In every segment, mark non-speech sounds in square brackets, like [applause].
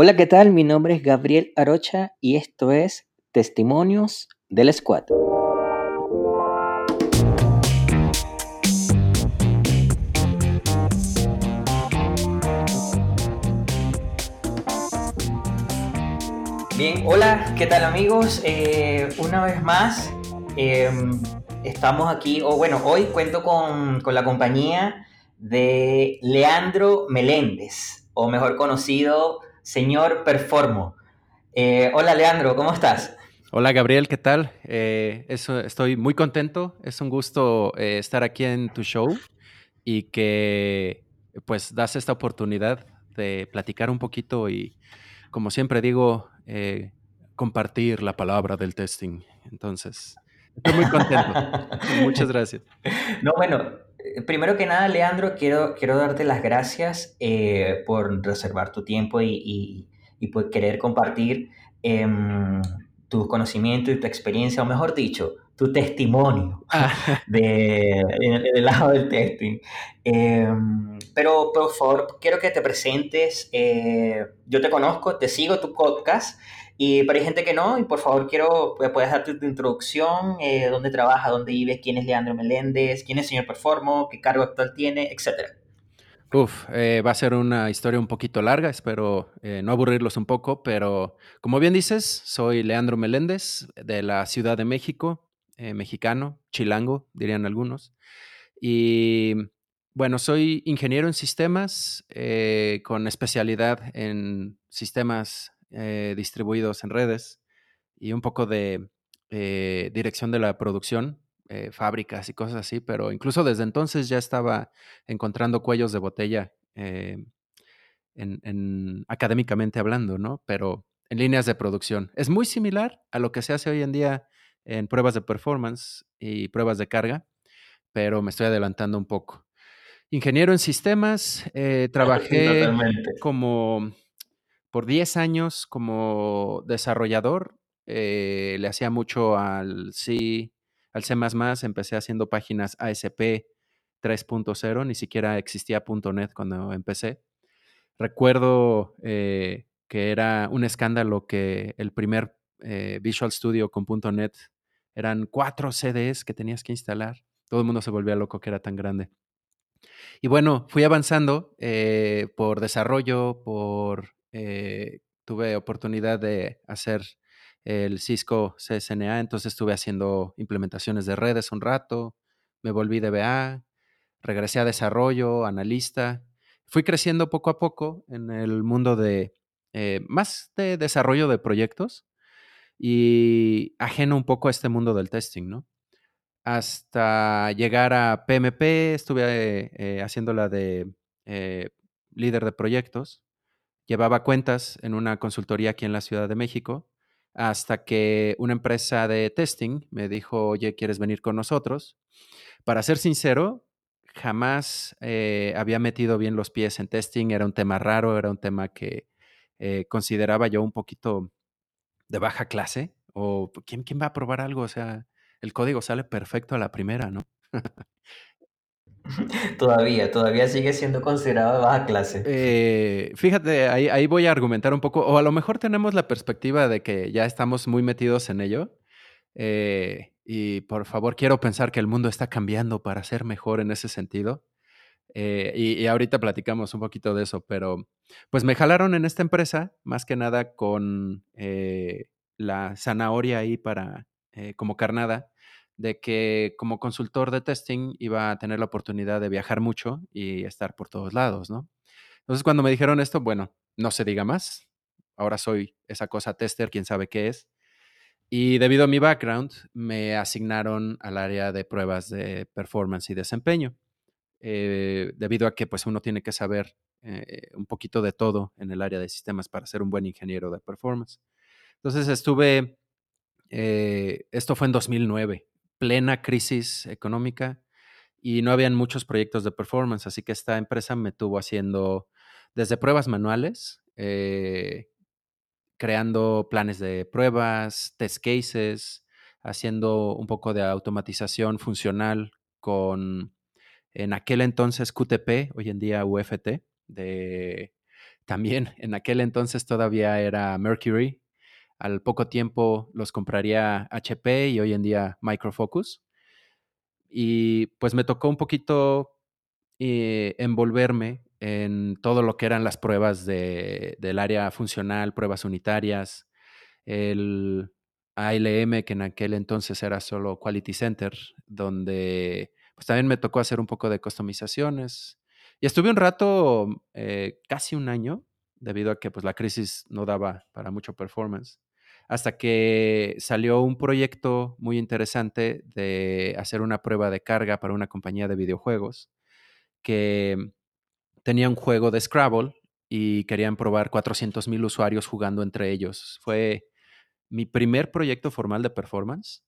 Hola, ¿qué tal? Mi nombre es Gabriel Arocha y esto es Testimonios del Squad. Bien, hola, ¿qué tal amigos? Eh, una vez más, em, estamos aquí, o bueno, hoy cuento con, con la compañía de Leandro Meléndez, o mejor conocido señor Performo. Eh, hola Leandro, ¿cómo estás? Hola Gabriel, ¿qué tal? Eh, eso, estoy muy contento, es un gusto eh, estar aquí en tu show y que pues das esta oportunidad de platicar un poquito y como siempre digo, compartir la palabra del testing. Entonces, estoy muy contento. [laughs] Muchas gracias. No, bueno, primero que nada, Leandro, quiero, quiero darte las gracias eh, por reservar tu tiempo y, por querer compartir em, tu conocimiento y tu experiencia, o mejor dicho, tu testimonio [laughs] ah. de, del lado del testing. Em, pero por favor, quiero que te presentes. Eh, yo te conozco, te sigo tu podcast y, pero hay gente que no, y por favor quiero, pues, puedes darte tu introducción, eh, dónde trabaja, dónde vive, quién es Leandro Meléndez, quién es señor Performo, qué cargo actual tiene, etcétera. Uf, eh, va a ser una historia un poquito larga, espero eh, no aburrirlos un poco, pero como bien dices, soy Leandro Meléndez de la Ciudad de México, mexicano, chilango, dirían algunos. Y bueno, soy ingeniero en sistemas con especialidad en sistemas eh, distribuidos en redes y un poco de eh, dirección de la producción, eh, fábricas y cosas así, pero incluso desde entonces ya estaba encontrando cuellos de botella en, académicamente hablando, ¿no? Pero en líneas de producción. Es muy similar a lo que se hace hoy en día en pruebas de performance y pruebas de carga, pero me estoy adelantando un poco. Ingeniero en sistemas, trabajé como por 10 años como desarrollador, eh, le hacía mucho al C, al C++, empecé haciendo páginas ASP 3.0, ni siquiera existía .NET cuando empecé. Recuerdo eh, que era un escándalo que el primer eh, Visual Studio con .NET eran cuatro CDs que tenías que instalar. Todo el mundo se volvía loco que era tan grande. Y bueno, fui avanzando por desarrollo, por eh, tuve oportunidad de hacer el Cisco CSNA, entonces estuve haciendo implementaciones de redes un rato, me volví DBA, regresé a desarrollo, analista, fui creciendo poco a poco en el mundo de eh, más de desarrollo de proyectos y ajeno un poco a este mundo del testing, ¿no? Hasta llegar a PMP, estuve eh, haciéndola de líder de proyectos llevaba cuentas en una consultoría aquí en la Ciudad de México, hasta que una empresa de testing me dijo, oye, ¿quieres venir con nosotros? Para ser sincero, jamás eh, había metido bien los pies en testing, era un tema raro, era un tema que eh, consideraba yo un poquito de baja clase, o ¿quién, ¿quién va a probar algo? O sea, el código sale perfecto a la primera, ¿no? [laughs] [laughs] Todavía, todavía sigue siendo considerado de baja clase. Eh, fíjate, ahí, voy a argumentar un poco, o a lo mejor tenemos la perspectiva de que ya estamos muy metidos en ello. Eh, y por favor, quiero pensar que el mundo está cambiando para ser mejor en ese sentido. Eh, y, ahorita platicamos un poquito de eso, pero pues me jalaron en esta empresa, más que nada con la zanahoria ahí para, como carnada de que como consultor de testing iba a tener la oportunidad de viajar mucho y estar por todos lados, ¿no? Entonces cuando me dijeron esto, bueno, no se diga más. Ahora soy esa cosa tester, quién sabe qué es. Y debido a mi background, me asignaron al área de pruebas de performance y desempeño. Eh, debido a que pues uno tiene que saber eh, un poquito de todo en el área de sistemas para ser un buen ingeniero de performance. Entonces estuve, eh, esto fue en 2009, plena crisis económica y no habían muchos proyectos de performance, así que esta empresa me tuvo haciendo desde pruebas manuales, eh, creando planes de pruebas, test cases, haciendo un poco de automatización funcional con, en aquel entonces QTP, hoy en día UFT, de también en aquel entonces todavía era Mercury. Al poco tiempo los compraría HP y hoy en día Microfocus. Y pues me tocó un poquito eh, envolverme en todo lo que eran las pruebas de, del área funcional, pruebas unitarias, el ALM, que en aquel entonces era solo Quality Center, donde pues también me tocó hacer un poco de customizaciones. Y estuve un rato, eh, casi un año, debido a que pues, la crisis no daba para mucho performance, hasta que salió un proyecto muy interesante de hacer una prueba de carga para una compañía de videojuegos que tenía un juego de Scrabble y querían probar 400 mil usuarios jugando entre ellos. Fue mi primer proyecto formal de performance.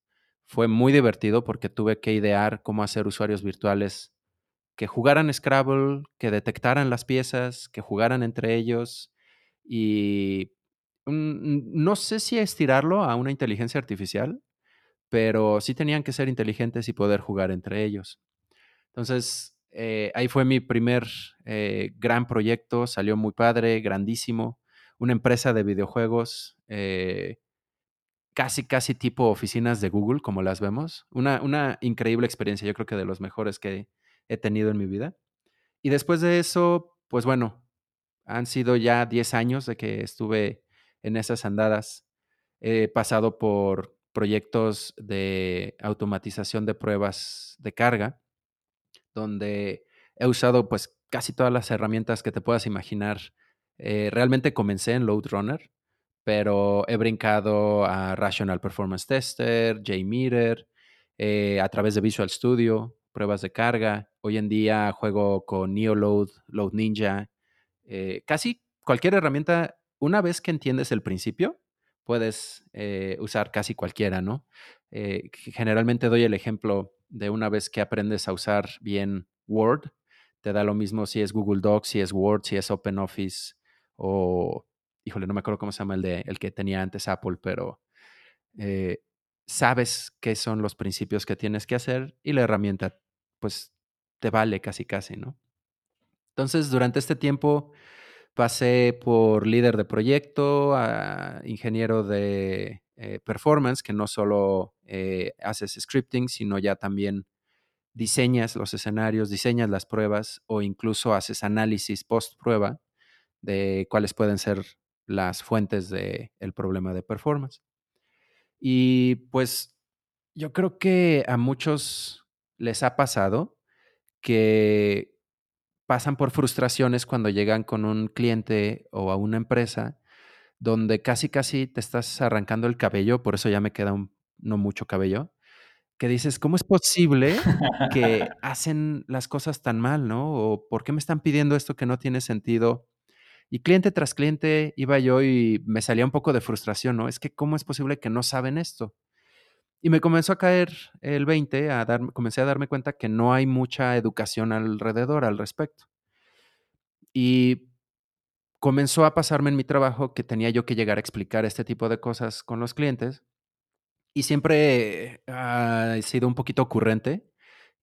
Fue muy divertido porque tuve que idear cómo hacer usuarios virtuales que jugaran Scrabble, que detectaran las piezas, que jugaran entre ellos y no sé si estirarlo a una inteligencia artificial, pero sí tenían que ser inteligentes y poder jugar entre ellos. Entonces, eh, ahí fue mi primer eh, gran proyecto, salió muy padre, grandísimo, una empresa de videojuegos, eh, casi, casi tipo oficinas de Google, como las vemos. Una, una increíble experiencia, yo creo que de los mejores que he tenido en mi vida. Y después de eso, pues bueno, han sido ya 10 años de que estuve en esas andadas. He pasado por proyectos de automatización de pruebas de carga, donde he usado pues casi todas las herramientas que te puedas imaginar. Eh, realmente comencé en Load Runner, pero he brincado a Rational Performance Tester, JMeter, eh, a través de Visual Studio, pruebas de carga. Hoy en día juego con NeoLoad, Load Ninja, eh, casi cualquier herramienta, una vez que entiendes el principio, puedes usar casi cualquiera, ¿no? generalmente doy el ejemplo de una vez que aprendes a usar bien Word, te da lo mismo si es Google Docs, si es Word, si es OpenOffice o, híjole, no me acuerdo cómo se llama el, de, el que tenía antes Apple, pero eh, sabes qué son los principios que tienes que hacer y la herramienta pues te vale casi casi, ¿no? Entonces, durante este tiempo pasé por líder de proyecto, a ingeniero de eh, performance, que no solo eh, haces scripting, sino ya también diseñas los escenarios, diseñas las pruebas o incluso haces análisis post prueba de cuáles pueden ser las fuentes del problema de performance. Y pues yo creo que a muchos les ha pasado que pasan por frustraciones cuando llegan con un cliente o a una empresa donde casi, casi te estás arrancando el cabello, por eso ya me queda un, no mucho cabello, que dices, ¿cómo es posible que [laughs] hacen las cosas tan mal, no? O ¿por qué me están pidiendo esto que no tiene sentido? Y cliente tras cliente iba yo y me salía un poco de frustración, ¿no? Es que ¿cómo es posible que no saben esto? Y me comenzó a caer el 20, a dar, comencé a darme cuenta que no hay mucha educación alrededor al respecto. Y comenzó a pasarme en mi trabajo que tenía yo que llegar a explicar este tipo de cosas con los clientes. Y siempre ha he sido un poquito ocurrente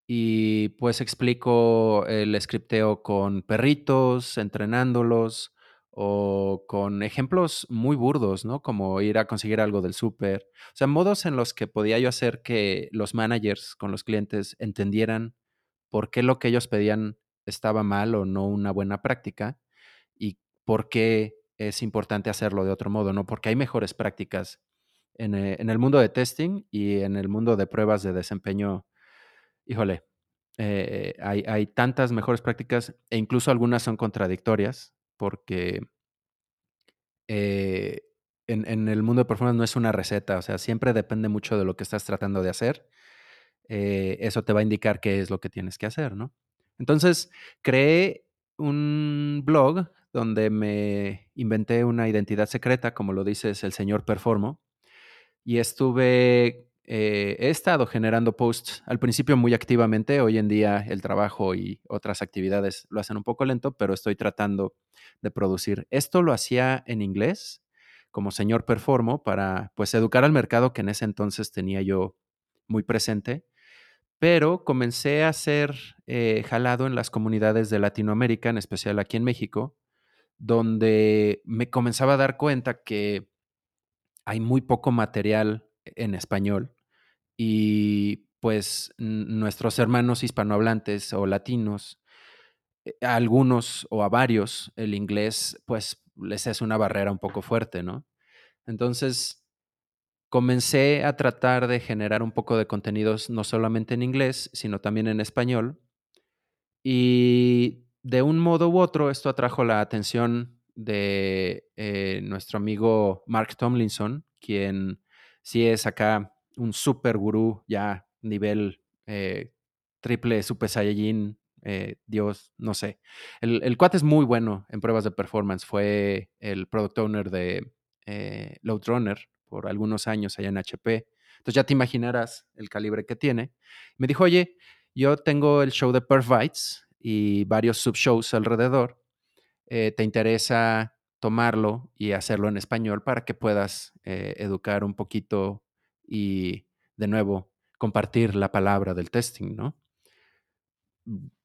y pues explico el scripteo con perritos, entrenándolos o con ejemplos muy burdos, ¿no? Como ir a conseguir algo del súper. O sea, modos en los que podía yo hacer que los managers con los clientes entendieran por qué lo que ellos pedían estaba mal o no una buena práctica y por qué es importante hacerlo de otro modo, ¿no? Porque hay mejores prácticas en, eh, el mundo de testing y en el mundo de pruebas de desempeño. Híjole, eh, hay, tantas mejores prácticas e incluso algunas son contradictorias porque eh, en, el mundo de performance no es una receta, o sea, siempre depende mucho de lo que estás tratando de hacer. eso te va a indicar qué es lo que tienes que hacer, ¿no? Entonces, creé un blog donde me inventé una identidad secreta, como lo dices, el señor Performo, y estuve, eh, he estado generando posts al principio muy activamente, hoy en día el trabajo y otras actividades lo hacen un poco lento, pero estoy tratando de producir. Esto lo hacía en inglés como señor Performo para pues educar al mercado que en ese entonces tenía yo muy presente pero comencé a ser eh, jalado en las comunidades de Latinoamérica, en especial aquí en México, donde me comenzaba a dar cuenta que hay muy poco material en español y pues nuestros hermanos hispanohablantes o latinos, eh, a algunos o a varios, el inglés pues les es una barrera un poco fuerte, ¿no? Entonces, comencé a tratar de generar un poco de contenidos no solamente en inglés, sino también en español. Y de un modo u otro, esto atrajo la atención de eh, nuestro amigo Mark Tomlinson, quien sí es acá un super gurú, ya nivel eh, triple super saiyajin, eh, Dios, no sé. El, el, cuate es muy bueno en pruebas de performance. Fue el product owner de eh, Loadrunner por algunos años allá en HP. Entonces ya te imaginarás el calibre que tiene. Me dijo, oye, yo tengo el show de Perf Bites y varios subshows alrededor. Eh, ¿Te interesa tomarlo y hacerlo en español para que puedas educar un poquito y, de nuevo, compartir la palabra del testing, ¿no?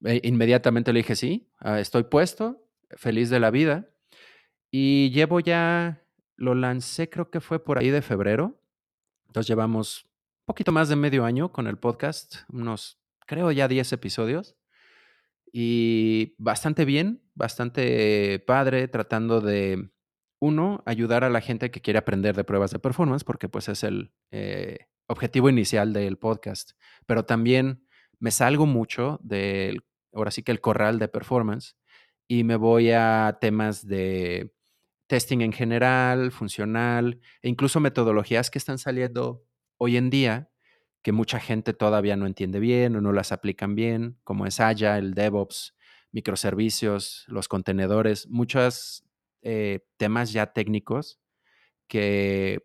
E inmediatamente le dije, sí, ah, estoy puesto, feliz de la vida. Y llevo ya, lo lancé creo que fue por ahí de febrero. Entonces llevamos un poquito más de medio año con el podcast, unos, creo ya 10 episodios. Y bastante bien, bastante padre, tratando de, uno, ayudar a la gente que quiere aprender de pruebas de performance, porque pues es el eh, objetivo inicial del podcast. Pero también me salgo mucho del, ahora sí que el corral de performance, y me voy a temas de testing en general, funcional, e incluso metodologías que están saliendo hoy en día que mucha gente todavía no entiende bien o no las aplican bien, como es Agile, el DevOps, microservicios, los contenedores, muchos eh, temas ya técnicos que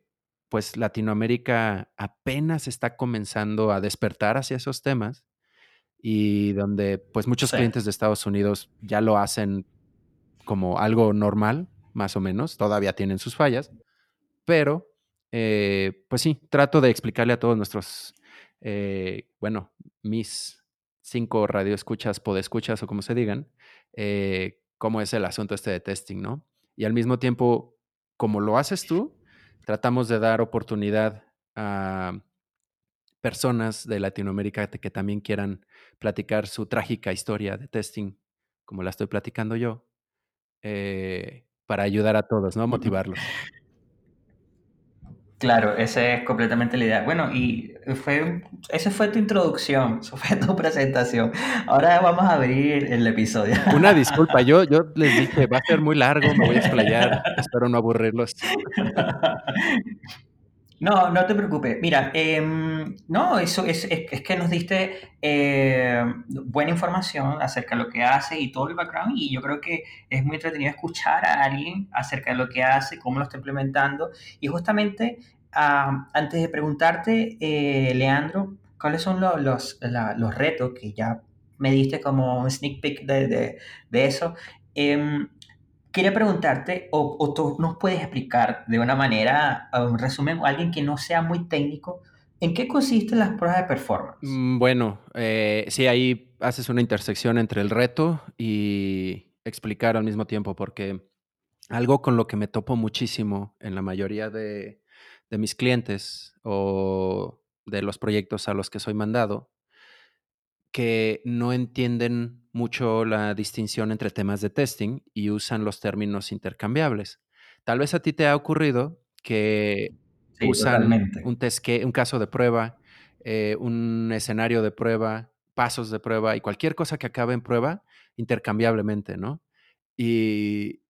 pues Latinoamérica apenas está comenzando a despertar hacia esos temas y donde pues muchos sí. clientes de Estados Unidos ya lo hacen como algo normal, más o menos, todavía tienen sus fallas, pero eh, pues sí, trato de explicarle a todos nuestros, eh, bueno, mis cinco radioescuchas, podescuchas o como se digan, eh, cómo es el asunto este de testing, ¿no? Y al mismo tiempo, como lo haces tú, tratamos de dar oportunidad a personas de Latinoamérica que también quieran platicar su trágica historia de testing, como la estoy platicando yo, eh, para ayudar a todos, ¿no? Motivarlos. Claro, esa es completamente la idea. Bueno, y fue, esa fue tu introducción, [laughs] eso fue tu presentación. Ahora vamos a abrir el episodio. Una [laughs] disculpa, yo, yo les dije, va a ser muy largo, me voy a explayar, espero no aburrirlos. [laughs] No, no te preocupes. Mira, eh, no, eso es, es, que nos diste eh, buena información acerca de lo que hace y todo el background y yo creo que es muy entretenido escuchar a alguien acerca de lo que hace, cómo lo está implementando y justamente antes de preguntarte, eh, Leandro, ¿cuáles son los, los, los, retos que ya me diste como un sneak peek de, de, de eso? Quería preguntarte, o, o, tú nos puedes explicar de una manera, un resumen, alguien que no sea muy técnico, ¿en qué consisten las pruebas de performance? Mm, bueno, eh, sí, ahí haces una intersección entre el reto y explicar al mismo tiempo, porque algo con lo que me topo muchísimo en la mayoría de, de mis clientes o de los proyectos a los que soy mandado, que no entienden mucho la distinción entre temas de testing y usan los términos intercambiables. Tal vez a ti te ha ocurrido que sí, usan un, test que, un caso de prueba, eh, un escenario de prueba, pasos de prueba y cualquier cosa que acabe en prueba intercambiablemente, ¿no? Y,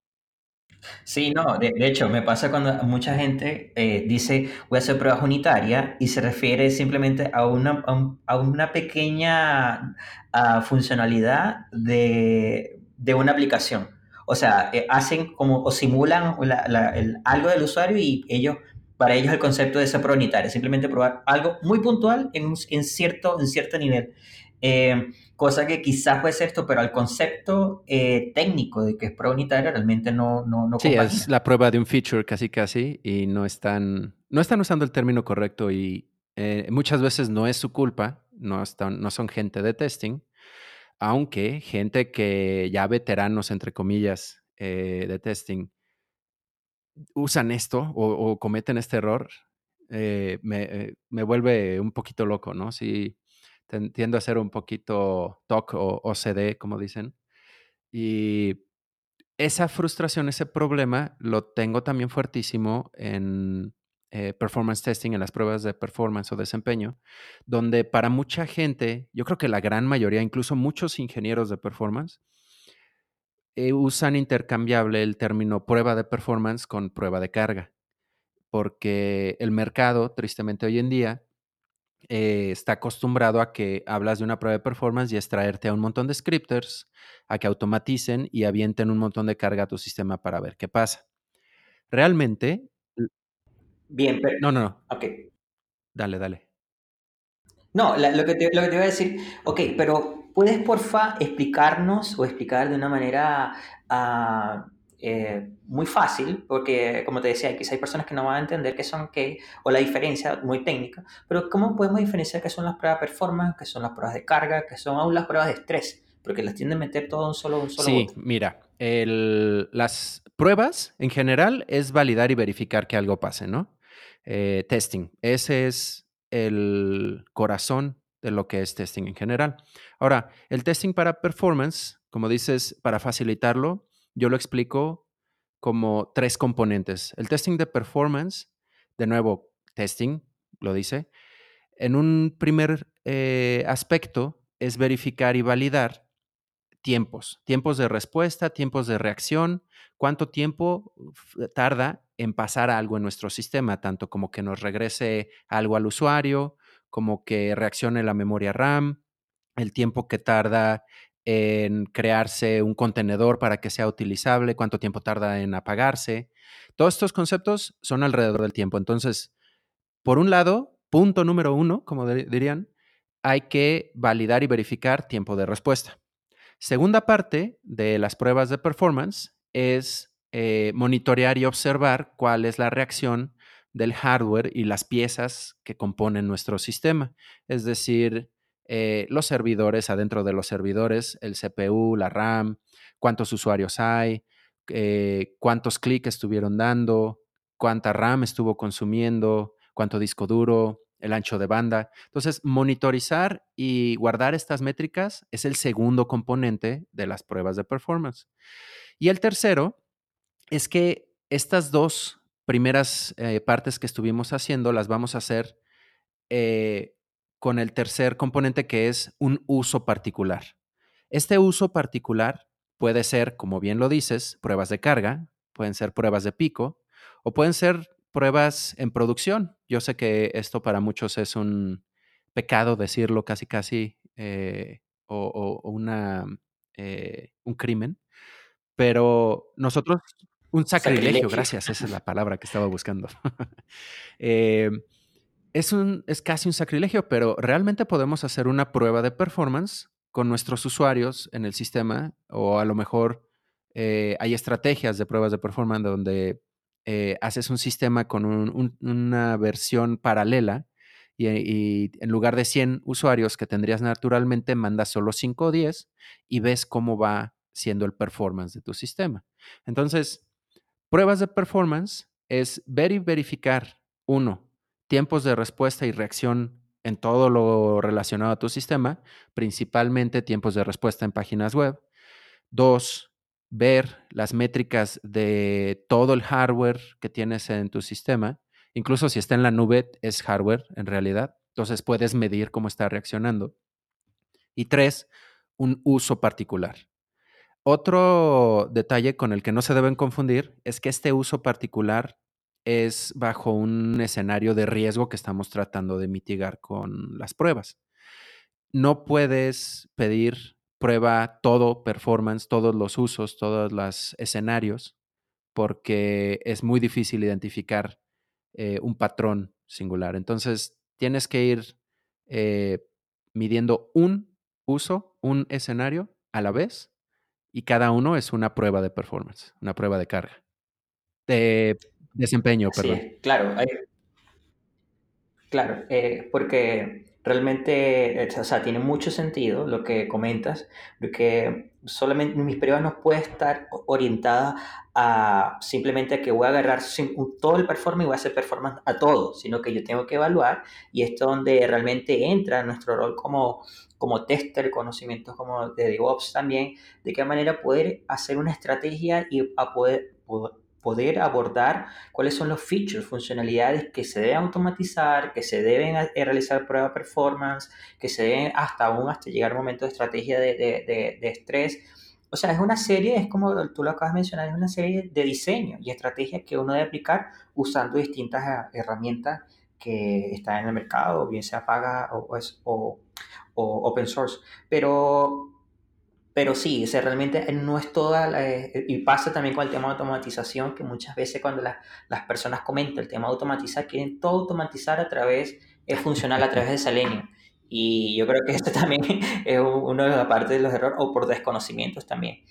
Sí, no, de, hecho me pasa cuando mucha gente eh, dice voy a hacer pruebas unitarias y se refiere simplemente a una, a, un, a una pequeña uh, funcionalidad de, de, una aplicación. O sea, eh, hacen como o simulan la, la, el, algo del usuario y ellos, para ellos el concepto de esa prueba unitaria, simplemente probar algo muy puntual en, en, cierto, en cierto nivel. Eh, cosa que quizás puede ser esto, pero al concepto eh, técnico de que es prueba unitaria realmente no, no, no Sí, es la prueba de un feature casi casi y no están, no están usando el término correcto y eh, muchas veces no es su culpa, no, están, no son gente de testing, aunque gente que ya veteranos, entre comillas, de testing usan esto o, cometen este error, me, me, vuelve un poquito loco, ¿no? Sí, tiendo a ser un poquito TOC o OCD, como dicen. Y esa frustración, ese problema, lo tengo también fuertísimo en eh, performance testing, en las pruebas de performance o desempeño, donde para mucha gente, yo creo que la gran mayoría, incluso muchos ingenieros de performance, eh, usan intercambiable el término prueba de performance con prueba de carga, porque el mercado, tristemente hoy en día, eh, está acostumbrado a que hablas de una prueba de performance y extraerte a un montón de scripters, a que automaticen y avienten un montón de carga a tu sistema para ver qué pasa. Realmente... Bien, pero... No, no, no. Ok. Dale, dale. No, lo, que te, lo que te iba a decir, ok, pero ¿puedes porfa explicarnos o explicar de una manera uh, eh, muy fácil, porque como te decía, quizá hay personas que no van a entender qué son qué, o la diferencia muy técnica, pero ¿cómo podemos diferenciar qué son las pruebas de performance, qué son las pruebas de carga, qué son aún las pruebas de estrés? Porque las tienden a meter todo en un solo, un solo Sí, mira, el, las pruebas en general es validar y verificar que algo pase, ¿no? Eh, testing, ese es el corazón de lo que es testing en general. Ahora, el testing para performance, como dices, para facilitarlo, yo lo explico como tres componentes. El testing de performance, de nuevo, testing, lo dice. En un primer eh, aspecto es verificar y validar tiempos, tiempos de respuesta, tiempos de reacción, cuánto tiempo tarda en pasar algo en nuestro sistema, tanto como que nos regrese algo al usuario, como que reaccione la memoria RAM, el tiempo que tarda en crearse un contenedor para que sea utilizable, cuánto tiempo tarda en apagarse. Todos estos conceptos son alrededor del tiempo. Entonces, por un lado, punto número uno, como dirían, hay que validar y verificar tiempo de respuesta. Segunda parte de las pruebas de performance es eh, monitorear y observar cuál es la reacción del hardware y las piezas que componen nuestro sistema. Es decir, eh, los servidores, adentro de los servidores, el CPU, la RAM, cuántos usuarios hay, eh, cuántos clics estuvieron dando, cuánta RAM estuvo consumiendo, cuánto disco duro, el ancho de banda. Entonces, monitorizar y guardar estas métricas es el segundo componente de las pruebas de performance. Y el tercero es que estas dos primeras eh, partes que estuvimos haciendo las vamos a hacer con el tercer componente que es un uso particular. Este uso particular puede ser, como bien lo dices, pruebas de carga, pueden ser pruebas de pico o pueden ser pruebas en producción. Yo sé que esto para muchos es un pecado decirlo casi casi eh, o, una, eh, un crimen, pero nosotros, un sacrilegio, gracias, esa es la [laughs] palabra que estaba buscando. [laughs] eh, es, un, es casi un sacrilegio, pero realmente podemos hacer una prueba de performance con nuestros usuarios en el sistema o a lo mejor eh, hay estrategias de pruebas de performance donde eh, haces un sistema con una versión paralela y, en lugar de 100 usuarios que tendrías naturalmente, mandas solo 5 o 10 y ves cómo va siendo el performance de tu sistema. Entonces, pruebas de performance es ver y verificar, uno, tiempos de respuesta y reacción en todo lo relacionado a tu sistema, principalmente tiempos de respuesta en páginas web. Dos, ver las métricas de todo el hardware que tienes en tu sistema. Incluso si está en la nube, es hardware en realidad. Entonces puedes medir cómo está reaccionando. Y tres, un uso particular. Otro detalle con el que no se deben confundir es que este uso particular es bajo un escenario de riesgo que estamos tratando de mitigar con las pruebas. No puedes pedir prueba todo performance, todos los usos, todos los escenarios, porque es muy difícil identificar eh, un patrón singular. Entonces, tienes que ir eh, midiendo un uso, un escenario a la vez, y cada uno es una prueba de performance, una prueba de carga. De Desempeño, perdón. claro. claro, eh, porque realmente, eh, o sea, tiene mucho sentido lo que comentas, porque solamente mis pruebas no pueden estar orientadas a simplemente a que voy a agarrar todo el performance y voy a hacer performance a todo, sino que yo tengo que evaluar y esto es donde realmente entra nuestro rol como, como tester, conocimientos como de DevOps también, de qué manera poder hacer una estrategia y a poder, poder poder abordar cuáles son los features, funcionalidades que se deben automatizar, que se deben eh, realizar prueba performance, que se deben hasta aún hasta llegar al momento de estrategia de, de, de, estrés. O sea, es una serie, es como tú lo acabas de mencionar, es una serie de diseño y estrategias que uno debe aplicar usando distintas eh, herramientas que están en el mercado, bien sea paga o, o, o open source. Pero pero sí, o realmente no es toda, eh, y pasa también con el tema de automatización, que muchas veces cuando las personas comentan el tema de automatizar, quieren todo automatizar a través, es funcional a través de Selenium. Y yo creo que [laughs] esto también es uno de las partes de los errores, o por desconocimientos también.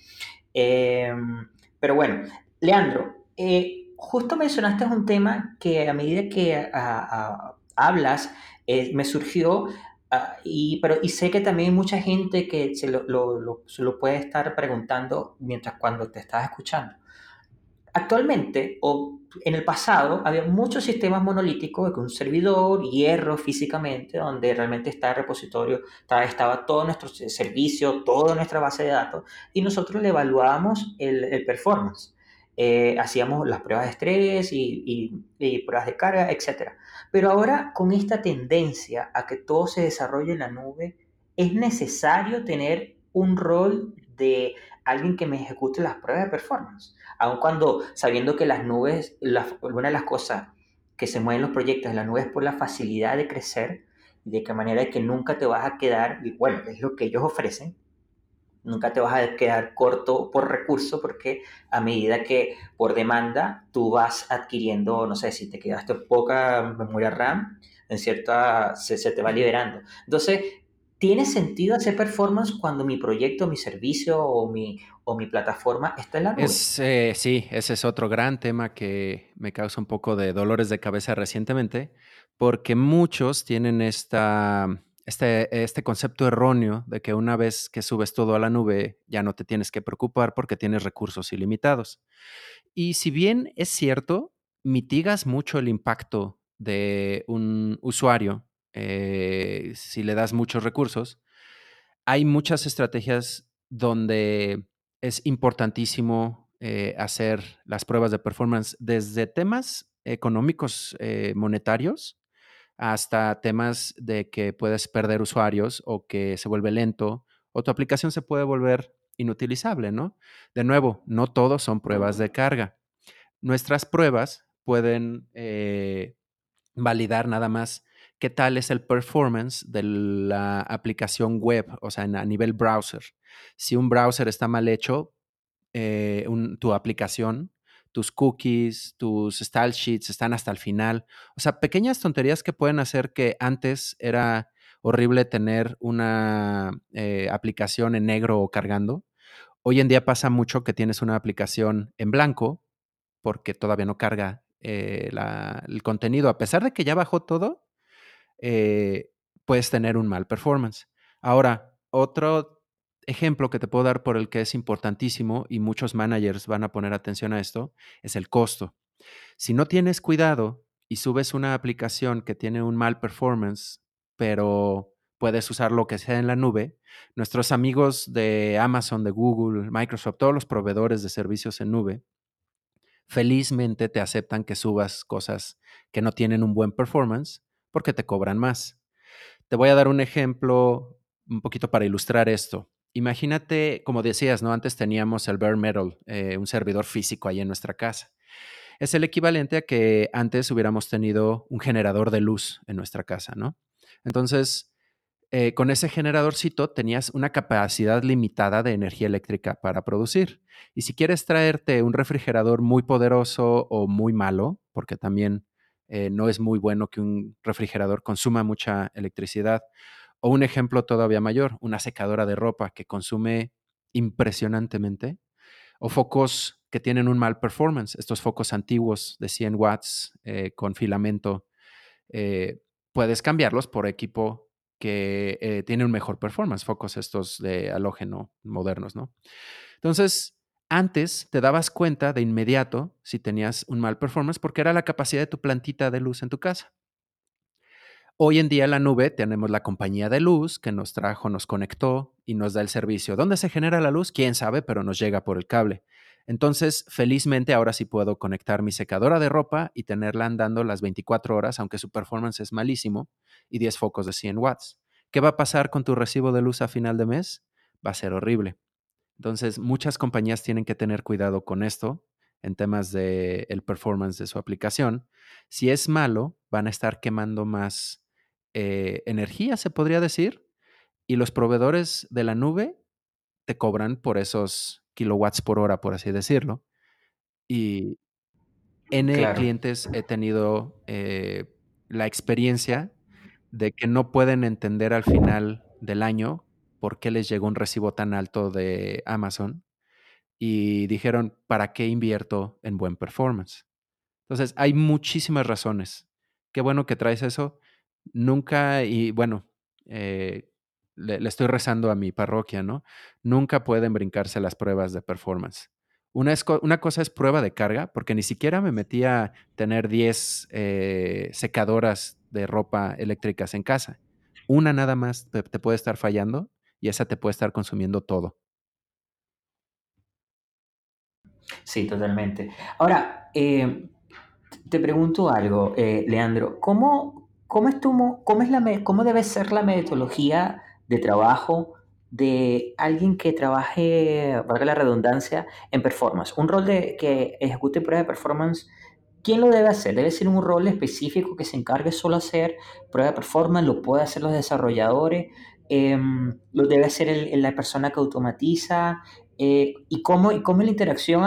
Em, pero bueno, Leandro, eh, justo mencionaste un tema que a medida que hablas, eh, me surgió Ah, y, pero, y sé que también hay mucha gente que se lo, lo, se lo, puede estar preguntando mientras cuando te estás escuchando. Actualmente, o en el pasado, había muchos sistemas monolíticos con un servidor, hierro físicamente, donde realmente está el repositorio, estaba, estaba todo nuestro servicio, toda nuestra base de datos, y nosotros le evaluábamos el, el performance. Eh, hacíamos las pruebas de estrés y, y, pruebas de carga, etc. Pero ahora con esta tendencia a que todo se desarrolle en la nube, es necesario tener un rol de alguien que me ejecute las pruebas de performance. Aun cuando sabiendo que las nubes, una de las cosas que se mueven los proyectos de la nube es por la facilidad de crecer y de qué manera que nunca te vas a quedar, y bueno, es lo que ellos ofrecen, nunca te vas a quedar corto por recurso porque a medida que por demanda tú vas adquiriendo, no sé, si te quedaste poca memoria RAM, en cierta, se, se te va liberando. Entonces, ¿tiene sentido hacer performance cuando mi proyecto, mi servicio o mi, o mi plataforma está en la nube? Es, eh, sí, ese es otro gran tema que me causa un poco de dolores de cabeza recientemente, porque muchos tienen esta este, este concepto erróneo de que una vez que subes todo a la nube ya no te tienes que preocupar porque tienes recursos ilimitados. Y si bien es cierto, mitigas mucho el impacto de un usuario eh, si le das muchos recursos, hay muchas estrategias donde es importantísimo eh, hacer las pruebas de performance desde temas económicos eh, monetarios hasta temas de que puedes perder usuarios o que se vuelve lento o tu aplicación se puede volver inutilizable, ¿no? De nuevo, no todos son pruebas de carga. Nuestras pruebas pueden eh, validar nada más qué tal es el performance de la aplicación web, o sea, a nivel browser. Si un browser está mal hecho, eh, tu aplicación tus cookies, tus style sheets están hasta el final. O sea, pequeñas tonterías que pueden hacer que antes era horrible tener una eh, aplicación en negro o cargando. Hoy en día pasa mucho que tienes una aplicación en blanco porque todavía no carga eh, el contenido. A pesar de que ya bajó todo, eh, puedes tener un mal performance. Ahora, otro ejemplo que te puedo dar por el que es importantísimo y muchos managers van a poner atención a esto es el costo. Si no tienes cuidado y subes una aplicación que tiene un mal performance, pero puedes usar lo que sea en la nube, nuestros amigos de Amazon, de Google, Microsoft, todos los proveedores de servicios en nube, felizmente te aceptan que subas cosas que no tienen un buen performance porque te cobran más. Te voy a dar un ejemplo un poquito para ilustrar esto. Imagínate, como decías, ¿no? Antes teníamos el bare metal, eh, un servidor físico ahí en nuestra casa. Es el equivalente a que antes hubiéramos tenido un generador de luz en nuestra casa, ¿no? Entonces, eh, con ese generadorcito tenías una capacidad limitada de energía eléctrica para producir. Y si quieres traerte un refrigerador muy poderoso o muy malo, porque también eh, no es muy bueno que un refrigerador consuma mucha electricidad, o un ejemplo todavía mayor, una secadora de ropa que consume impresionantemente. O focos que tienen un mal performance, estos focos antiguos de 100 watts eh, con filamento. Eh, puedes cambiarlos por equipo que eh, tiene un mejor performance, focos estos de halógeno modernos, ¿no? Entonces, antes te dabas cuenta de inmediato si tenías un mal performance porque era la capacidad de tu plantita de luz en tu casa. Hoy en día en la nube tenemos la compañía de luz que nos trajo, nos conectó y nos da el servicio. ¿Dónde se genera la luz? Quién sabe, pero nos llega por el cable. Entonces, felizmente ahora sí puedo conectar mi secadora de ropa y tenerla andando las 24 horas, aunque su performance es malísimo, y 10 focos de 100 watts. ¿Qué va a pasar con tu recibo de luz a final de mes? Va a ser horrible. Entonces, muchas compañías tienen que tener cuidado con esto en temas de el performance de su aplicación. Si es malo, van a estar quemando más eh, energía, se podría decir, y los proveedores de la nube te cobran por esos kilowatts por hora, por así decirlo. Y N clientes he tenido eh, la experiencia de que no pueden entender al final del año por qué les llegó un recibo tan alto de Amazon y dijeron, ¿para qué invierto en buen performance? Entonces, hay muchísimas razones. Qué bueno que traes eso nunca, y bueno, eh, le, estoy rezando a mi parroquia, ¿no? Nunca pueden brincarse las pruebas de performance. Una, una cosa es prueba de carga, porque ni siquiera me metí a tener 10 eh, secadoras de ropa eléctricas en casa. Una nada más te, puede estar fallando y esa te puede estar consumiendo todo. Sí, totalmente. Ahora, eh, te pregunto algo, Leandro. ¿Cómo, ¿Cómo, es cómo, es la, ¿Cómo debe ser la metodología de trabajo de alguien que trabaje, valga la redundancia, en performance? Un rol de, que ejecute pruebas de performance, ¿quién lo debe hacer? ¿Debe ser un rol específico que se encargue solo de hacer pruebas de performance? ¿Lo puede hacer los desarrolladores? Em, ¿Lo debe hacer la persona que automatiza? Eh, ¿y, cómo, ¿Y cómo es la interacción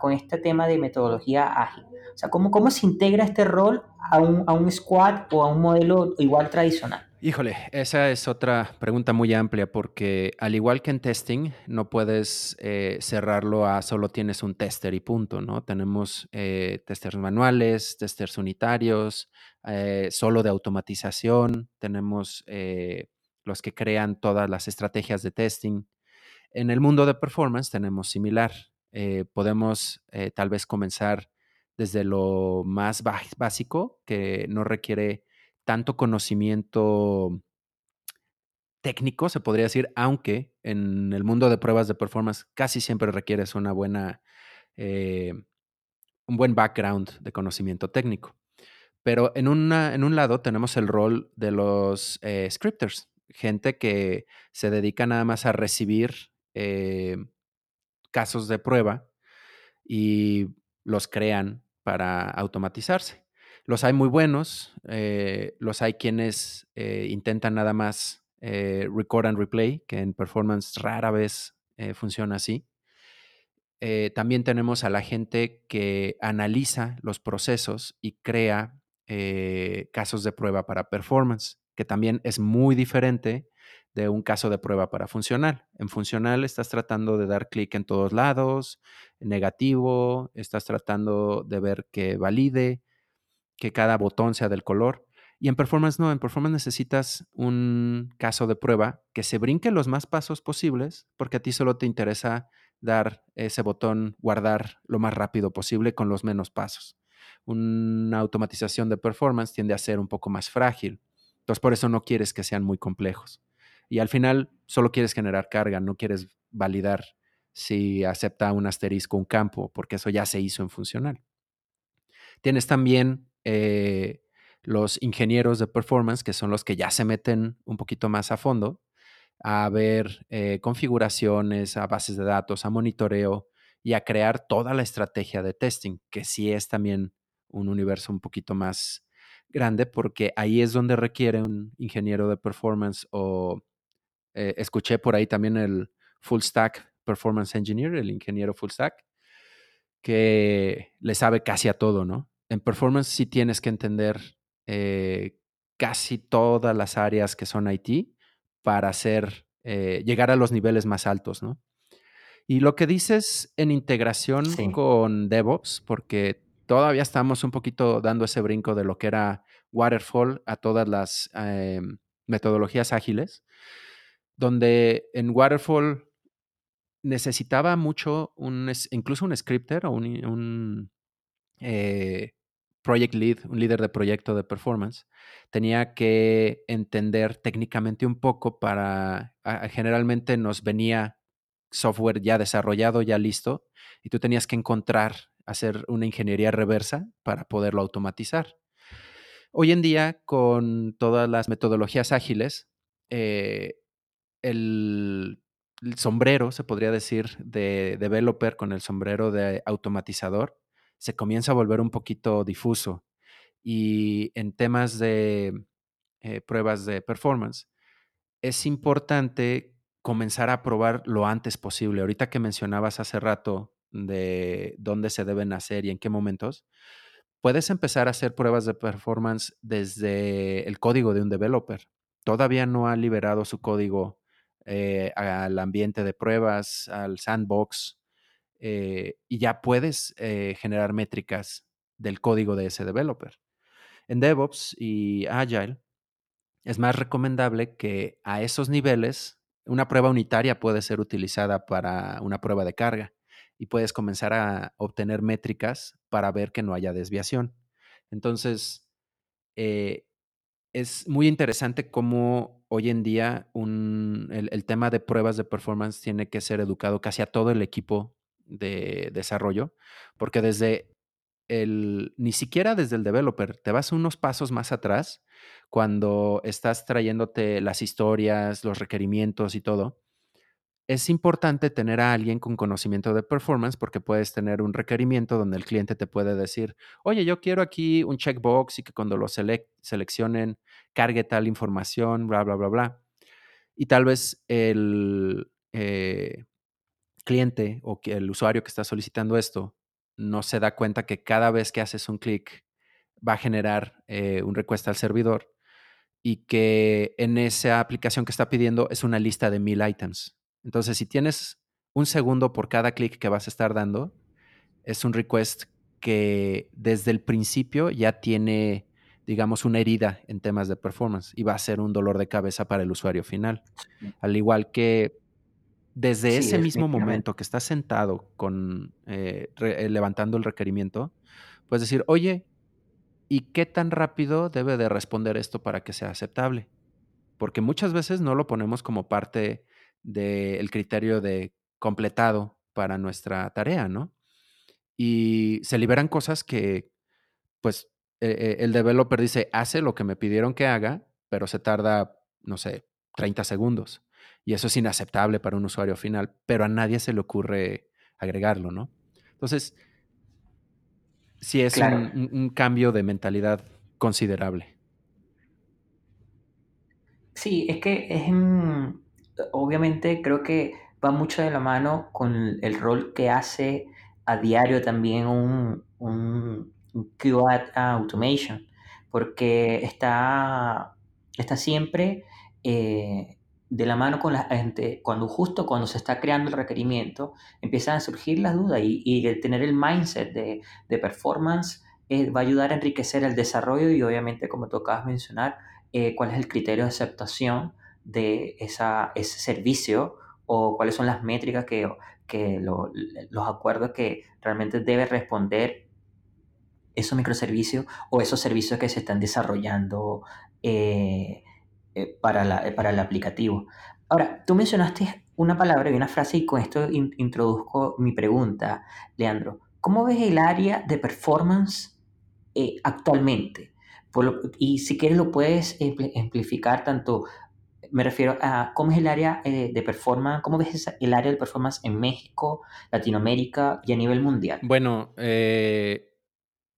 con este tema de metodología ágil? O sea, ¿cómo, cómo se integra este rol a un, a un squad o a un modelo igual tradicional? Híjole, esa es otra pregunta muy amplia porque al igual que en testing, no puedes eh, cerrarlo a solo tienes un tester y punto, ¿no? Tenemos eh, testers manuales, testers unitarios, eh, solo de automatización, tenemos los que crean todas las estrategias de testing. En el mundo de performance tenemos similar. podemos tal vez comenzar desde lo más básico, que no requiere tanto conocimiento técnico, se podría decir, aunque en el mundo de pruebas de performance casi siempre requieres una buena, eh, un buen background de conocimiento técnico. Pero en, una, en un lado tenemos el rol de los eh, scripters, gente que se dedica nada más a recibir eh, casos de prueba y los crean para automatizarse. Los hay muy buenos, eh, los hay quienes eh, intentan nada más eh, record and replay, que en performance rara vez funciona así. también tenemos a la gente que analiza los procesos y crea casos de prueba para performance, que también es muy diferente de un caso de prueba para funcional. En funcional estás tratando de dar clic en todos lados, negativo, estás tratando de ver que valide, que cada botón sea del color. Y en performance no, en performance necesitas un caso de prueba que se brinque los más pasos posibles, porque a ti solo te interesa dar ese botón, guardar lo más rápido posible con los menos pasos. Una automatización de performance tiende a ser un poco más frágil. Entonces, por eso no quieres que sean muy complejos. Y al final solo quieres generar carga, no quieres validar si acepta un asterisco un campo, porque eso ya se hizo en funcional. Tienes también eh, los ingenieros de performance, que son los que ya se meten un poquito más a fondo a ver eh, configuraciones, a bases de datos, a monitoreo y a crear toda la estrategia de testing, que sí es también un universo un poquito más grande, porque ahí es donde requiere un ingeniero de performance o eh, escuché por ahí también el Full Stack Performance Engineer, el ingeniero Full Stack, que le sabe casi a todo, ¿no? En performance sí tienes que entender eh, casi todas las áreas que son IT para hacer, eh, llegar a los niveles más altos, ¿no? Y lo que dices en integración con DevOps, porque todavía estamos un poquito dando ese brinco de lo que era Waterfall a todas las metodologías ágiles, donde en Waterfall necesitaba mucho, un, incluso un scripter o un, eh, project lead, un líder de proyecto de performance, tenía que entender técnicamente un poco para, generalmente nos venía software ya desarrollado, ya listo, y tú tenías que encontrar, hacer una ingeniería reversa para poderlo automatizar. Hoy en día, con todas las metodologías ágiles, eh, el, sombrero, se podría decir, de developer con el sombrero de automatizador, se comienza a volver un poquito difuso. Y en temas de eh, pruebas de performance, es importante comenzar a probar lo antes posible. Ahorita que mencionabas hace rato de dónde se deben hacer y en qué momentos, puedes empezar a hacer pruebas de performance desde el código de un developer. Todavía no ha liberado su código eh, al ambiente de pruebas, al sandbox, eh, y ya puedes eh, generar métricas del código de ese developer. En DevOps y Agile es más recomendable que a esos niveles una prueba unitaria puede ser utilizada para una prueba de carga y puedes comenzar a obtener métricas para ver que no haya desviación. Entonces, es muy interesante cómo hoy en día el, tema de pruebas de performance tiene que ser educado casi a todo el equipo de desarrollo, porque desde el, ni siquiera desde el developer, te vas unos pasos más atrás cuando estás trayéndote las historias, los requerimientos y todo, es importante tener a alguien con conocimiento de performance porque puedes tener un requerimiento donde el cliente te puede decir, oye, yo quiero aquí un checkbox y que cuando lo seleccionen cargue tal información, bla, bla, bla, bla. Y tal vez el eh, cliente o el usuario que está solicitando esto no se da cuenta que cada vez que haces un clic va a generar eh, un request al servidor y que en esa aplicación que está pidiendo es una lista de mil items. Entonces, si tienes un segundo por cada clic que vas a estar dando, es un request que desde el principio ya tiene, digamos, una herida en temas de performance y va a ser un dolor de cabeza para el usuario final. Al igual que desde ese mismo momento que estás sentado con eh, eh, levantando el requerimiento, puedes decir, oye, ¿y qué tan rápido debe de responder esto para que sea aceptable? Porque muchas veces no lo ponemos como parte del criterio de completado para nuestra tarea, ¿no? Y se liberan cosas que, pues, e, e, el developer dice, hace lo que me pidieron que haga, pero se tarda, no sé, 30 segundos. Y eso es inaceptable para un usuario final, pero a nadie se le ocurre agregarlo, ¿no? Entonces, sí es un, cambio de mentalidad considerable. Sí, es que es, obviamente creo que va mucho de la mano con el rol que hace a diario también un, un, Automation, porque está, está siempre eh, de la mano con la gente, cuando justo cuando se está creando el requerimiento, empiezan a surgir las dudas y, tener el mindset de, performance eh, va a ayudar a enriquecer el desarrollo y obviamente, como tú acabas de mencionar, eh, cuál es el criterio de aceptación de esa, ese servicio o cuáles son las métricas que, que los acuerdos que realmente debe responder esos microservicios o esos servicios que se están desarrollando eh, eh, para, la, para el aplicativo. Ahora, tú mencionaste una palabra y una frase y con esto introduzco mi pregunta, Leandro. ¿Cómo ves el área de performance eh, actualmente? y si quieres lo puedes amplificar tanto me refiero a cómo es el área eh, de performance, cómo ves el área de performance en México, Latinoamérica y a nivel mundial. Bueno, eh,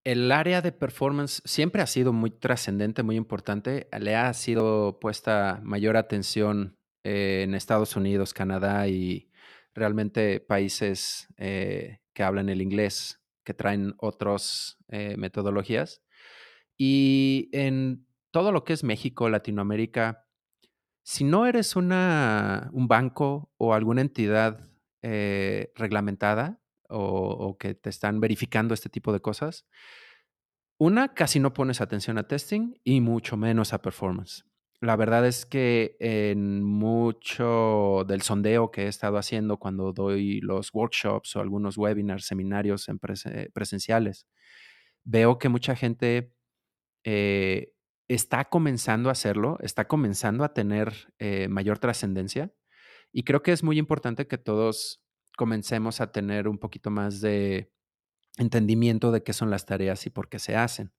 el área de performance siempre ha sido muy trascendente, muy importante. Le ha sido puesta mayor atención eh, en Estados Unidos, Canadá y realmente países que hablan el inglés, que traen otras metodologías. Y en todo lo que es México, Latinoamérica, si no eres una, un banco o alguna entidad eh, reglamentada o, que te están verificando este tipo de cosas, una, casi no pones atención a testing y mucho menos a performance. la verdad es que en mucho del sondeo que he estado haciendo cuando doy los workshops o algunos webinars, seminarios en presenciales, veo que mucha gente eh, está comenzando a hacerlo, está comenzando a tener eh, mayor trascendencia y creo que es muy importante que todos comencemos a tener un poquito más de entendimiento de qué son las tareas y por qué se hacen.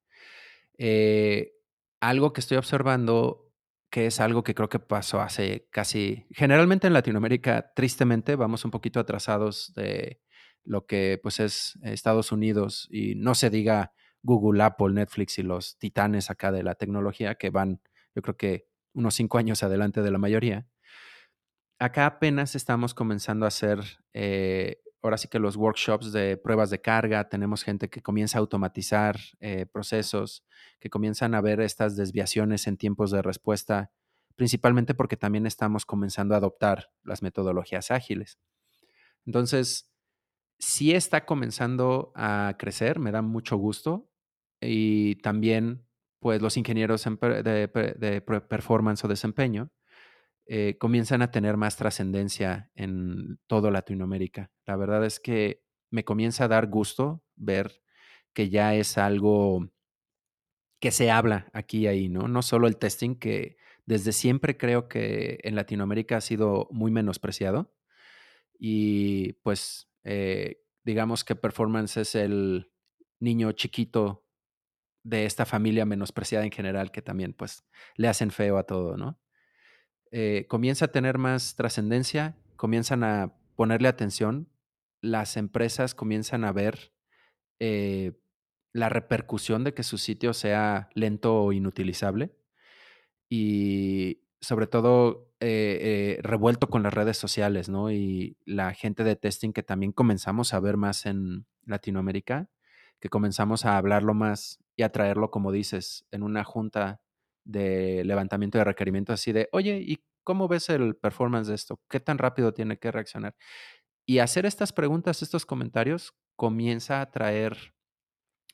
Eh, algo que estoy observando que es algo que creo que pasó hace casi, generalmente en Latinoamérica, tristemente, vamos un poquito atrasados de lo que pues es Estados Unidos y no se diga Google, Apple, Netflix y los titanes acá de la tecnología que van, yo creo que unos cinco años adelante de la mayoría. Acá apenas estamos comenzando a hacer, eh, ahora sí que los workshops de pruebas de carga, tenemos gente que comienza a automatizar eh, procesos, que comienzan a ver estas desviaciones en tiempos de respuesta, principalmente porque también estamos comenzando a adoptar las metodologías ágiles. Entonces, sí está comenzando a crecer, me da mucho gusto y también pues los ingenieros de, performance o desempeño eh, comienzan a tener más trascendencia en todo Latinoamérica. La verdad es que me comienza a dar gusto ver que ya es algo que se habla aquí y ahí, ¿no? No solo el testing, que desde siempre creo que en Latinoamérica ha sido muy menospreciado. Y pues eh, digamos que performance es el niño chiquito de esta familia menospreciada en general que también pues le hacen feo a todo, ¿no? Eh, comienza a tener más trascendencia, comienzan a ponerle atención, las empresas comienzan a ver eh, la repercusión de que su sitio sea lento o inutilizable y sobre todo eh, revuelto con las redes sociales, ¿no? Y la gente de testing que también comenzamos a ver más en Latinoamérica, que comenzamos a hablarlo más y a traerlo, como dices, en una junta de levantamiento de requerimientos así de, oye, ¿y cómo ves el performance de esto? ¿Qué tan rápido tiene que reaccionar? Y hacer estas preguntas, estos comentarios, comienza a traer,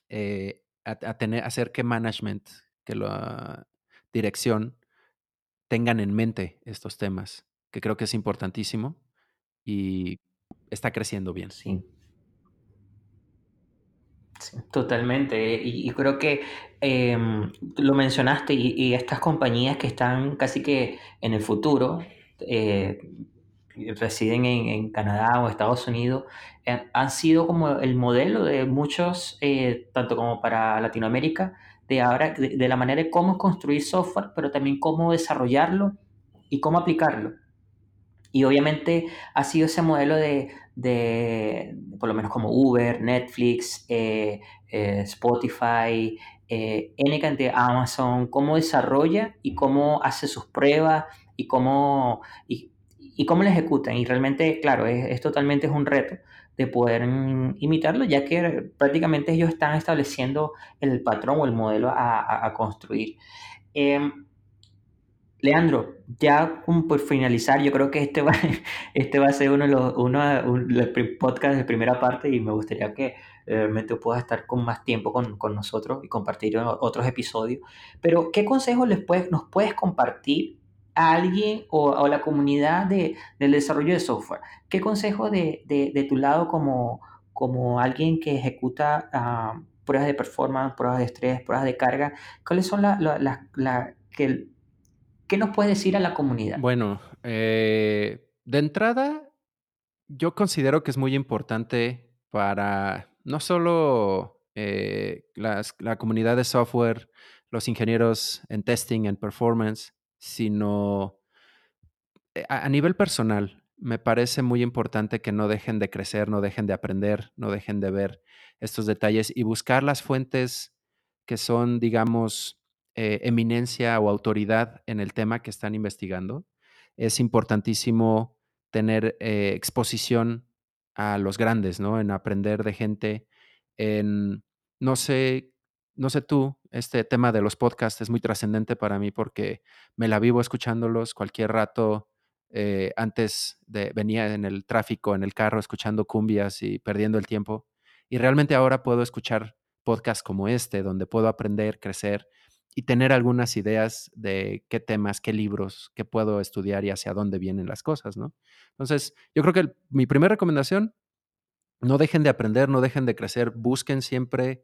eh, a, tener, hacer que management, que la dirección tengan en mente estos temas, que creo que es importantísimo y está creciendo bien. Sí totalmente. Y, creo que em, lo mencionaste y, estas compañías que están casi que en el futuro, eh, residen en, Canadá o Estados Unidos, eh, han sido como el modelo de muchos, eh, tanto como para Latinoamérica, de ahora, de, la manera de cómo construir software, pero también cómo desarrollarlo y cómo aplicarlo. Y obviamente ha sido ese modelo de, de por lo menos como Uber, Netflix, eh, eh, Spotify, eh, N Amazon, cómo desarrolla y cómo hace sus pruebas y cómo, y, cómo lo ejecutan. Y realmente, claro, es, totalmente es un reto de poder imitarlo, ya que prácticamente ellos están estableciendo el patrón o el modelo a, a construir. Em, Leandro, ya por finalizar, yo creo que este va, [laughs] este va a ser uno de los, uno, podcasts de primera parte y me gustaría que realmente puedas estar con más tiempo con, nosotros y compartir otros episodios. Pero, ¿qué consejos les puedes, nos puedes compartir a alguien o, a la comunidad de, del desarrollo de software? ¿Qué consejos de, de, tu lado como, como alguien que ejecuta ah, pruebas de performance, pruebas de estrés, pruebas de carga? ¿Cuáles son las la, que ¿Qué nos puede decir a la comunidad? Bueno, eh, de entrada, yo considero que es muy importante para no solo eh, la comunidad de software, los ingenieros en testing, en performance, sino eh, a, nivel personal. Me parece muy importante que no dejen de crecer, no dejen de aprender, no dejen de ver estos detalles y buscar las fuentes que son, digamos, eh, eminencia o autoridad en el tema que están investigando. Es importantísimo tener eh, exposición a los grandes, ¿no? En aprender de gente, en, no sé, no sé tú, este tema de los podcasts es muy trascendente para mí porque me la vivo escuchándolos cualquier rato. Eh, antes de, venía en el tráfico, en el carro, escuchando cumbias y perdiendo el tiempo. Y realmente ahora puedo escuchar podcasts como este, donde puedo aprender, crecer y tener algunas ideas de qué temas, qué libros, qué puedo estudiar y hacia dónde vienen las cosas, ¿no? Entonces, yo creo que mi primera recomendación, no dejen de aprender, no dejen de crecer, busquen siempre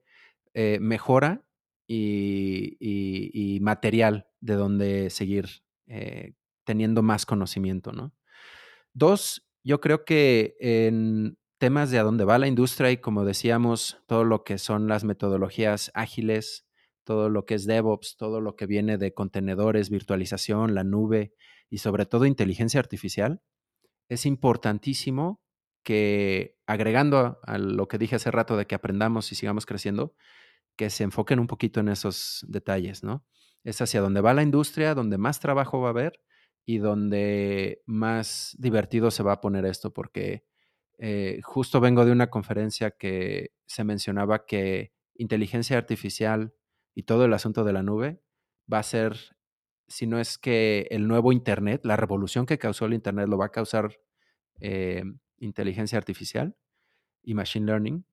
eh, mejora y, material de donde seguir eh, teniendo más conocimiento, ¿no? Dos, yo creo que en temas de a dónde va la industria y como decíamos, todo lo que son las metodologías ágiles, todo lo que es DevOps, todo lo que viene de contenedores, virtualización, la nube y sobre todo inteligencia artificial, es importantísimo que agregando a, lo que dije hace rato de que aprendamos y sigamos creciendo, que se enfoquen un poquito en esos detalles, ¿no? Es hacia donde va la industria, donde más trabajo va a haber y donde más divertido se va a poner esto, porque eh, justo vengo de una conferencia que se mencionaba que inteligencia artificial y todo el asunto de la nube va a ser, si no es que el nuevo Internet, la revolución que causó el Internet lo va a causar eh, inteligencia artificial y machine learning,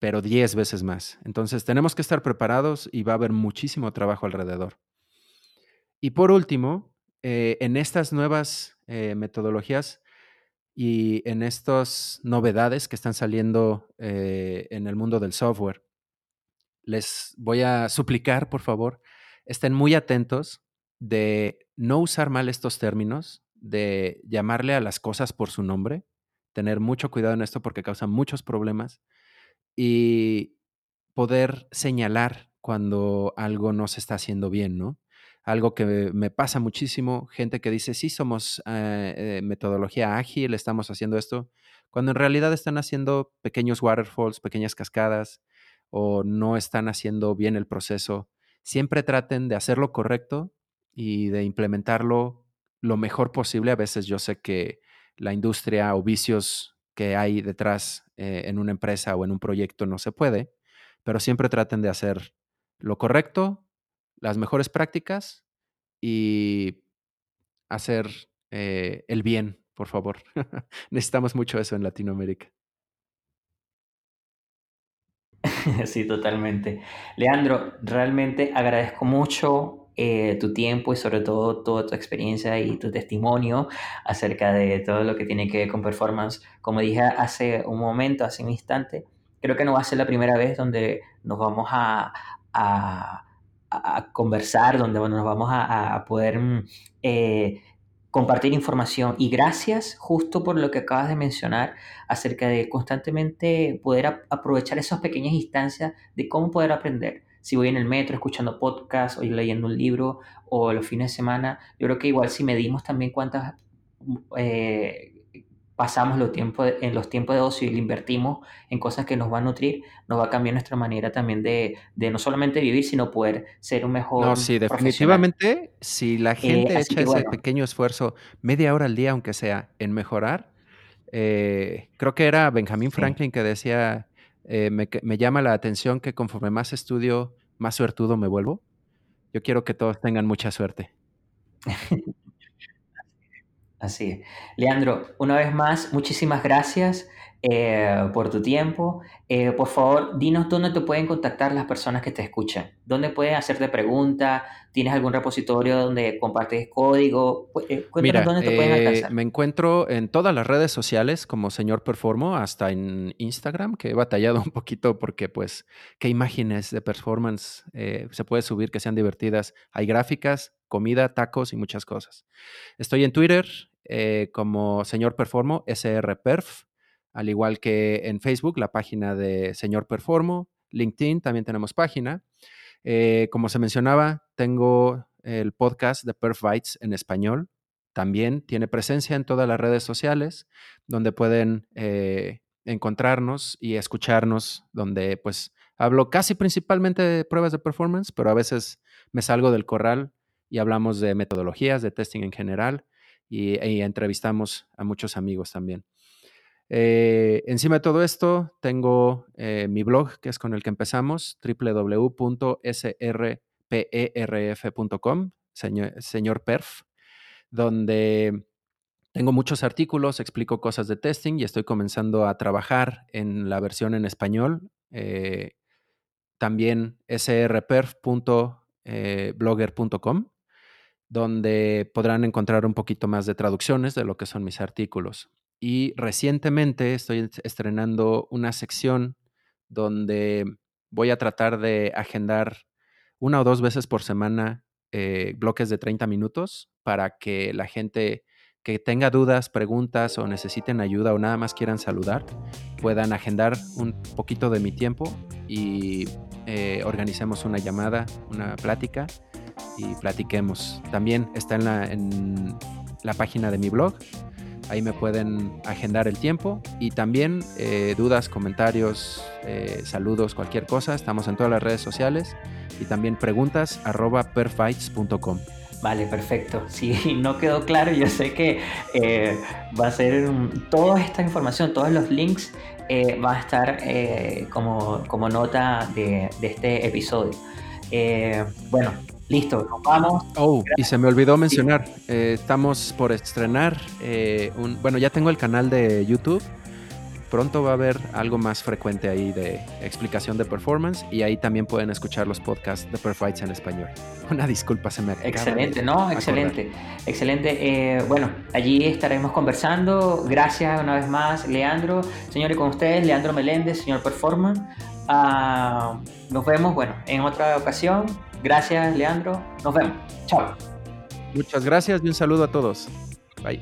pero 10 veces más. Entonces tenemos que estar preparados y va a haber muchísimo trabajo alrededor. Y por último, eh, en estas nuevas eh, metodologías y en estas novedades que están saliendo en el mundo del software, les voy a suplicar, por favor, estén muy atentos de no usar mal estos términos, de llamarle a las cosas por su nombre, tener mucho cuidado en esto porque causa muchos problemas y poder señalar cuando algo no se está haciendo bien, ¿no? Algo que me pasa muchísimo, gente que dice, sí, somos eh, eh, metodología ágil, estamos haciendo esto, cuando en realidad están haciendo pequeños waterfalls, pequeñas cascadas, o no están haciendo bien el proceso. Siempre traten de hacerlo correcto y de implementarlo lo mejor posible. A veces yo sé que la industria o vicios que hay detrás eh, en una empresa o en un proyecto no se puede, pero siempre traten de hacer lo correcto, las mejores prácticas y hacer eh, el bien, por favor. [laughs] Necesitamos mucho eso en Latinoamérica. [laughs] Sí, totalmente. Leandro, realmente agradezco mucho eh, tu tiempo y sobre todo toda tu experiencia y tu testimonio acerca de todo lo que tiene que ver con performance. Como dije hace un momento, hace un instante, creo que no va a ser la primera vez donde nos vamos a, a, conversar, donde nos vamos a, poder mm, eh, compartir información. Y gracias justo por lo que acabas de mencionar acerca de constantemente poder aprovechar esas pequeñas instancias de cómo poder aprender si voy en el metro escuchando podcast o leyendo un libro o los fines de semana, yo creo que igual si medimos también cuántas eh, pasamos los tiempos, en los tiempos de ocio y lo invertimos en cosas que nos van a nutrir, nos va a cambiar nuestra manera también de, no solamente vivir, sino poder ser un mejor. No, sí, definitivamente, si la eh, gente echa ese pequeño esfuerzo, media hora al día, aunque sea, en mejorar, eh, creo que era Benjamin Franklin que decía eh, me, llama la atención que conforme más estudio, más suertudo me vuelvo. Yo quiero que todos tengan mucha suerte. [laughs] Así es. Leandro, una vez más, muchísimas gracias. Eh, por tu tiempo. Eh, por favor, dinos dónde te pueden contactar las personas que te escuchan. ¿Dónde pueden hacerte preguntas? ¿Tienes algún repositorio donde compartes código? Eh, Mira, dónde te pueden alcanzar. Me encuentro en todas las redes sociales como señor Performo, hasta en Instagram, que he batallado un poquito porque, pues, qué imágenes de performance se puede subir que sean divertidas. Hay gráficas, comida, tacos y muchas cosas. Estoy en Twitter como señor Performo, SRPerf al igual que en Facebook, la página de Señor Performo, LinkedIn también tenemos página. Eh, como se mencionaba, tengo el podcast de Perf en español. También tiene presencia en todas las redes sociales, donde pueden eh, encontrarnos y escucharnos, donde pues hablo casi principalmente de pruebas de performance, pero a veces me salgo del corral y hablamos de metodologías, de testing en general, y entrevistamos a muchos amigos también. Eh, encima de todo esto, tengo eh, mi blog, que es con el que empezamos, www.srperf.com, señor, Perf, donde tengo muchos artículos, explico cosas de testing y estoy comenzando a trabajar en la versión en español. Eh, también srperf.com eh, blogger.com, donde podrán encontrar un poquito más de traducciones de lo que son mis artículos. Y recientemente estoy estrenando una sección donde voy a tratar de agendar una o dos veces por semana eh, bloques de 30 minutos para que la gente que tenga dudas, preguntas o necesiten ayuda o nada más quieran saludar, puedan agendar un poquito de mi tiempo y eh, organicemos una llamada, una plática y platiquemos. También está en la, en la página de mi blog. Ahí me pueden agendar el tiempo y también eh, dudas, comentarios, eh, saludos, cualquier cosa. Estamos en todas las redes sociales y también preguntas arroba perfights.com. Vale, perfecto. Si [laughs] no quedó claro, yo sé que eh, va a ser toda esta información, todos los links va a estar como, como, nota de, de este episodio. bueno, listo, nos vamos. Oh, y se me olvidó mencionar, estamos por estrenar un, bueno, ya tengo el canal de YouTube pronto va a haber algo más frecuente ahí de explicación de performance y ahí también pueden escuchar los podcasts de Perfights en español. [laughs] Una disculpa, se me Excelente, ¿no? Excelente, excelente. Eh, bueno, allí estaremos conversando. Gracias una vez más, Leandro. Señores, con ustedes, Leandro Meléndez, señor Performance. Ah, nos vemos, bueno, en otra ocasión. Gracias, Leandro. Nos vemos. Chao. Muchas gracias y un saludo a todos. Bye.